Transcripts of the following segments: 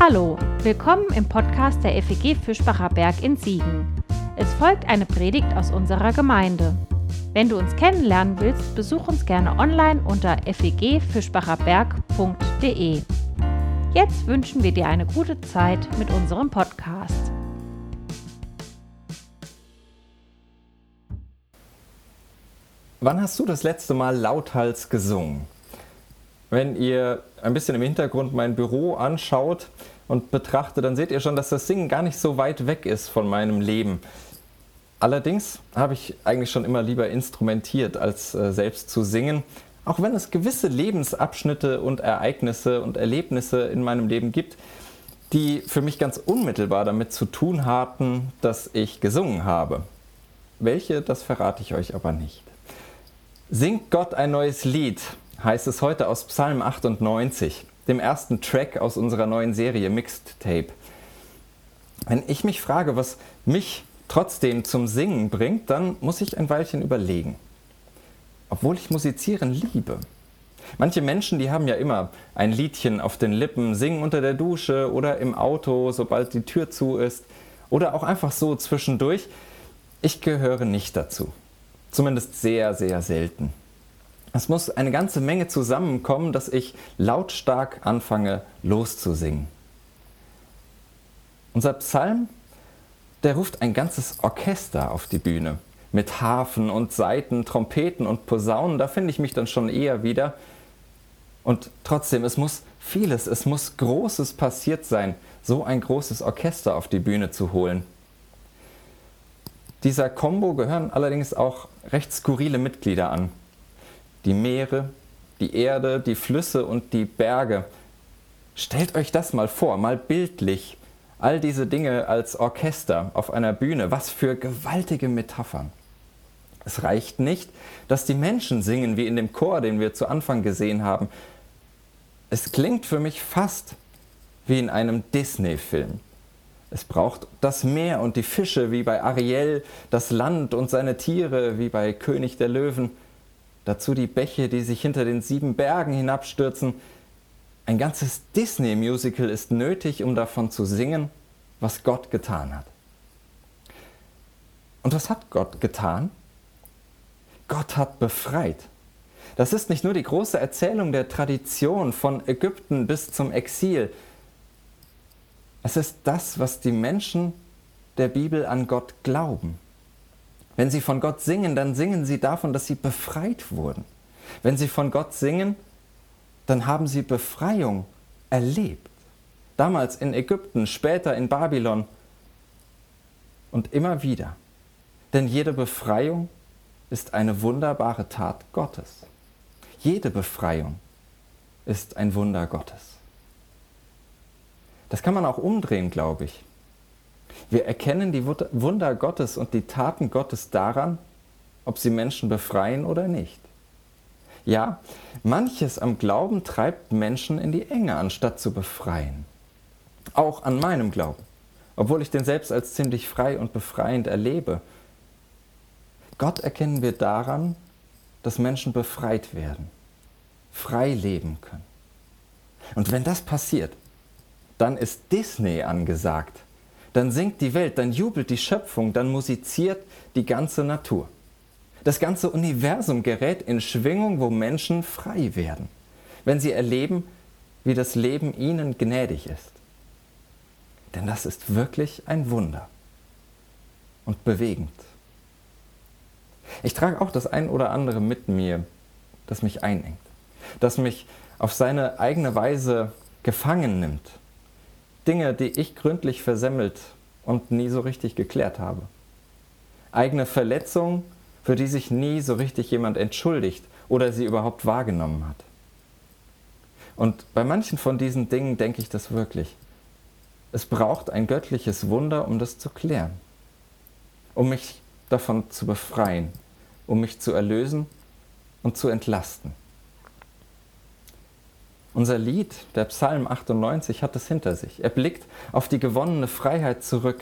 Hallo, willkommen im Podcast der FEG Fischbacher Berg in Siegen. Es folgt eine Predigt aus unserer Gemeinde. Wenn du uns kennenlernen willst, besuch uns gerne online unter fegfischbacherberg.de. Jetzt wünschen wir dir eine gute Zeit mit unserem Podcast. Wann hast du das letzte Mal lauthals gesungen? Wenn ihr ein bisschen im Hintergrund mein Büro anschaut und betrachtet, dann seht ihr schon, dass das Singen gar nicht so weit weg ist von meinem Leben. Allerdings habe ich eigentlich schon immer lieber instrumentiert, als äh, selbst zu singen. Auch wenn es gewisse Lebensabschnitte und Ereignisse und Erlebnisse in meinem Leben gibt, die für mich ganz unmittelbar damit zu tun hatten, dass ich gesungen habe. Welche, das verrate ich euch aber nicht. Singt Gott ein neues Lied, heißt es heute aus Psalm 98, dem ersten Track aus unserer neuen Serie Mixed Tape. Wenn ich mich frage, was mich trotzdem zum Singen bringt, dann muss ich ein Weilchen überlegen. Obwohl ich musizieren liebe. Manche Menschen, die haben ja immer ein Liedchen auf den Lippen, singen unter der Dusche oder im Auto, sobald die Tür zu ist oder auch einfach so zwischendurch. Ich gehöre nicht dazu. Zumindest sehr, sehr selten. Es muss eine ganze Menge zusammenkommen, dass ich lautstark anfange loszusingen. Unser Psalm, der ruft ein ganzes Orchester auf die Bühne. Mit Harfen und Saiten, Trompeten und Posaunen, da finde ich mich dann schon eher wieder. Und trotzdem, es muss vieles, es muss Großes passiert sein, so ein großes Orchester auf die Bühne zu holen. Dieser Combo gehören allerdings auch recht skurrile Mitglieder an die Meere, die Erde, die Flüsse und die Berge. Stellt euch das mal vor, mal bildlich. All diese Dinge als Orchester auf einer Bühne. Was für gewaltige Metaphern. Es reicht nicht, dass die Menschen singen wie in dem Chor, den wir zu Anfang gesehen haben. Es klingt für mich fast wie in einem Disney-Film. Es braucht das Meer und die Fische wie bei Ariel, das Land und seine Tiere wie bei König der Löwen. Dazu die Bäche, die sich hinter den sieben Bergen hinabstürzen. Ein ganzes Disney-Musical ist nötig, um davon zu singen, was Gott getan hat. Und was hat Gott getan? Gott hat befreit. Das ist nicht nur die große Erzählung der Tradition von Ägypten bis zum Exil. Es ist das, was die Menschen der Bibel an Gott glauben. Wenn sie von Gott singen, dann singen sie davon, dass sie befreit wurden. Wenn sie von Gott singen, dann haben sie Befreiung erlebt. Damals in Ägypten, später in Babylon und immer wieder. Denn jede Befreiung ist eine wunderbare Tat Gottes. Jede Befreiung ist ein Wunder Gottes. Das kann man auch umdrehen, glaube ich. Wir erkennen die Wunder Gottes und die Taten Gottes daran, ob sie Menschen befreien oder nicht. Ja, manches am Glauben treibt Menschen in die Enge, anstatt zu befreien. Auch an meinem Glauben, obwohl ich den selbst als ziemlich frei und befreiend erlebe. Gott erkennen wir daran, dass Menschen befreit werden, frei leben können. Und wenn das passiert, dann ist Disney angesagt dann singt die Welt, dann jubelt die Schöpfung, dann musiziert die ganze Natur. Das ganze Universum gerät in Schwingung, wo Menschen frei werden, wenn sie erleben, wie das Leben ihnen gnädig ist. Denn das ist wirklich ein Wunder und bewegend. Ich trage auch das ein oder andere mit mir, das mich einengt, das mich auf seine eigene Weise gefangen nimmt Dinge, die ich gründlich versemmelt und nie so richtig geklärt habe. Eigene Verletzungen, für die sich nie so richtig jemand entschuldigt oder sie überhaupt wahrgenommen hat. Und bei manchen von diesen Dingen denke ich das wirklich. Es braucht ein göttliches Wunder, um das zu klären, um mich davon zu befreien, um mich zu erlösen und zu entlasten. Unser Lied, der Psalm 98, hat es hinter sich. Er blickt auf die gewonnene Freiheit zurück.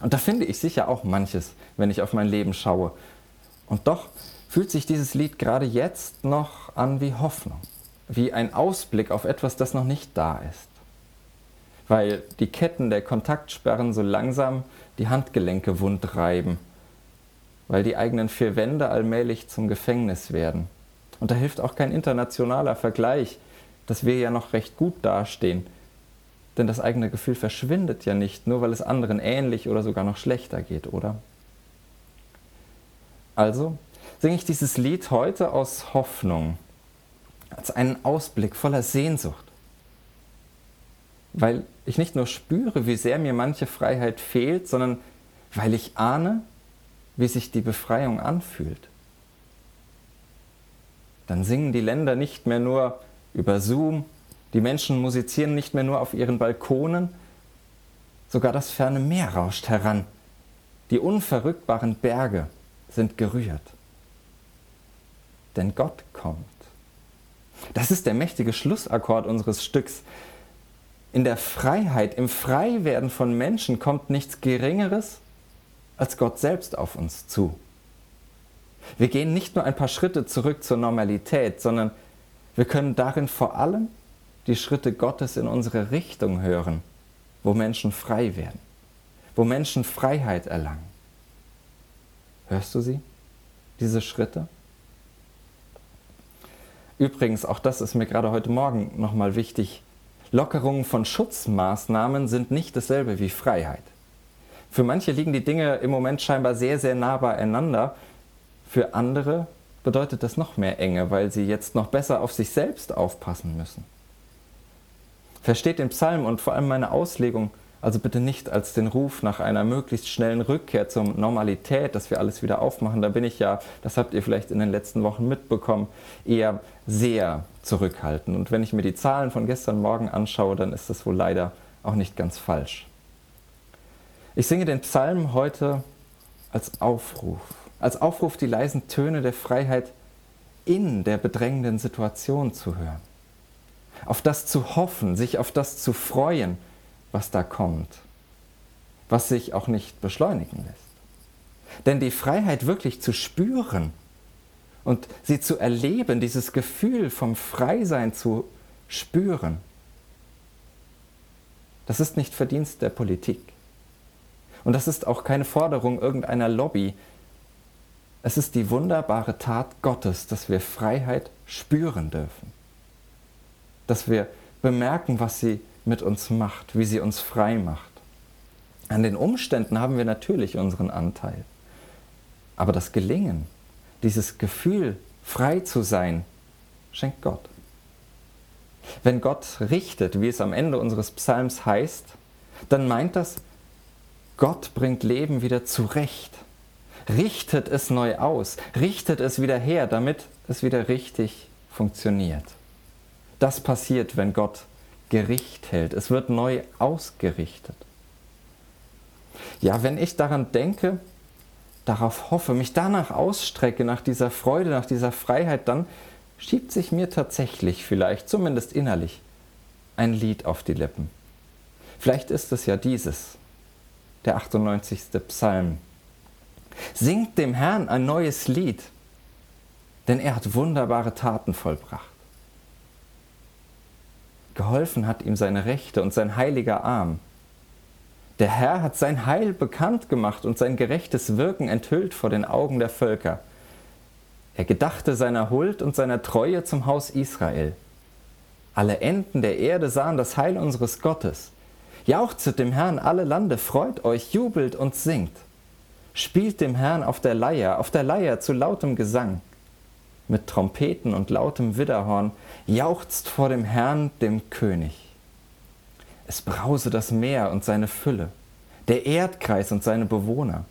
Und da finde ich sicher auch manches, wenn ich auf mein Leben schaue. Und doch fühlt sich dieses Lied gerade jetzt noch an wie Hoffnung, wie ein Ausblick auf etwas, das noch nicht da ist. weil die Ketten der Kontaktsperren so langsam die Handgelenke wund reiben, weil die eigenen vier Wände allmählich zum Gefängnis werden. Und da hilft auch kein internationaler Vergleich, dass wir ja noch recht gut dastehen. Denn das eigene Gefühl verschwindet ja nicht, nur weil es anderen ähnlich oder sogar noch schlechter geht, oder? Also singe ich dieses Lied heute aus Hoffnung, als einen Ausblick voller Sehnsucht. Weil ich nicht nur spüre, wie sehr mir manche Freiheit fehlt, sondern weil ich ahne, wie sich die Befreiung anfühlt. Dann singen die Länder nicht mehr nur über Zoom, die Menschen musizieren nicht mehr nur auf ihren Balkonen, sogar das ferne Meer rauscht heran, die unverrückbaren Berge sind gerührt. Denn Gott kommt. Das ist der mächtige Schlussakkord unseres Stücks. In der Freiheit, im Freiwerden von Menschen kommt nichts Geringeres als Gott selbst auf uns zu. Wir gehen nicht nur ein paar Schritte zurück zur Normalität, sondern wir können darin vor allem die Schritte Gottes in unsere Richtung hören, wo Menschen frei werden, wo Menschen Freiheit erlangen. Hörst du sie, diese Schritte? Übrigens, auch das ist mir gerade heute Morgen nochmal wichtig, Lockerungen von Schutzmaßnahmen sind nicht dasselbe wie Freiheit. Für manche liegen die Dinge im Moment scheinbar sehr, sehr nah beieinander. Für andere bedeutet das noch mehr Enge, weil sie jetzt noch besser auf sich selbst aufpassen müssen. Versteht den Psalm und vor allem meine Auslegung also bitte nicht als den Ruf nach einer möglichst schnellen Rückkehr zur Normalität, dass wir alles wieder aufmachen. Da bin ich ja, das habt ihr vielleicht in den letzten Wochen mitbekommen, eher sehr zurückhaltend. Und wenn ich mir die Zahlen von gestern Morgen anschaue, dann ist das wohl leider auch nicht ganz falsch. Ich singe den Psalm heute als Aufruf, als Aufruf, die leisen Töne der Freiheit in der bedrängenden Situation zu hören. Auf das zu hoffen, sich auf das zu freuen, was da kommt, was sich auch nicht beschleunigen lässt. Denn die Freiheit wirklich zu spüren und sie zu erleben, dieses Gefühl vom Freisein zu spüren, das ist nicht Verdienst der Politik. Und das ist auch keine Forderung irgendeiner Lobby. Es ist die wunderbare Tat Gottes, dass wir Freiheit spüren dürfen. Dass wir bemerken, was sie mit uns macht, wie sie uns frei macht. An den Umständen haben wir natürlich unseren Anteil. Aber das Gelingen, dieses Gefühl, frei zu sein, schenkt Gott. Wenn Gott richtet, wie es am Ende unseres Psalms heißt, dann meint das, Gott bringt Leben wieder zurecht, richtet es neu aus, richtet es wieder her, damit es wieder richtig funktioniert. Das passiert, wenn Gott Gericht hält. Es wird neu ausgerichtet. Ja, wenn ich daran denke, darauf hoffe, mich danach ausstrecke, nach dieser Freude, nach dieser Freiheit, dann schiebt sich mir tatsächlich vielleicht, zumindest innerlich, ein Lied auf die Lippen. Vielleicht ist es ja dieses, der 98. Psalm. Singt dem Herrn ein neues Lied, denn er hat wunderbare Taten vollbracht. Geholfen hat ihm seine Rechte und sein heiliger Arm. Der Herr hat sein Heil bekannt gemacht und sein gerechtes Wirken enthüllt vor den Augen der Völker. Er gedachte seiner Huld und seiner Treue zum Haus Israel. Alle Enden der Erde sahen das Heil unseres Gottes. Jauchzet dem Herrn alle Lande, freut euch, jubelt und singt. Spielt dem Herrn auf der Leier, auf der Leier zu lautem Gesang mit Trompeten und lautem Widderhorn, jauchzt vor dem Herrn, dem König. Es brause das Meer und seine Fülle, der Erdkreis und seine Bewohner.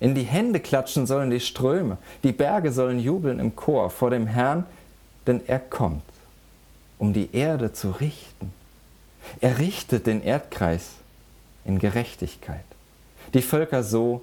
In die Hände klatschen sollen die Ströme, die Berge sollen jubeln im Chor vor dem Herrn, denn er kommt, um die Erde zu richten. Er richtet den Erdkreis in Gerechtigkeit, die Völker so,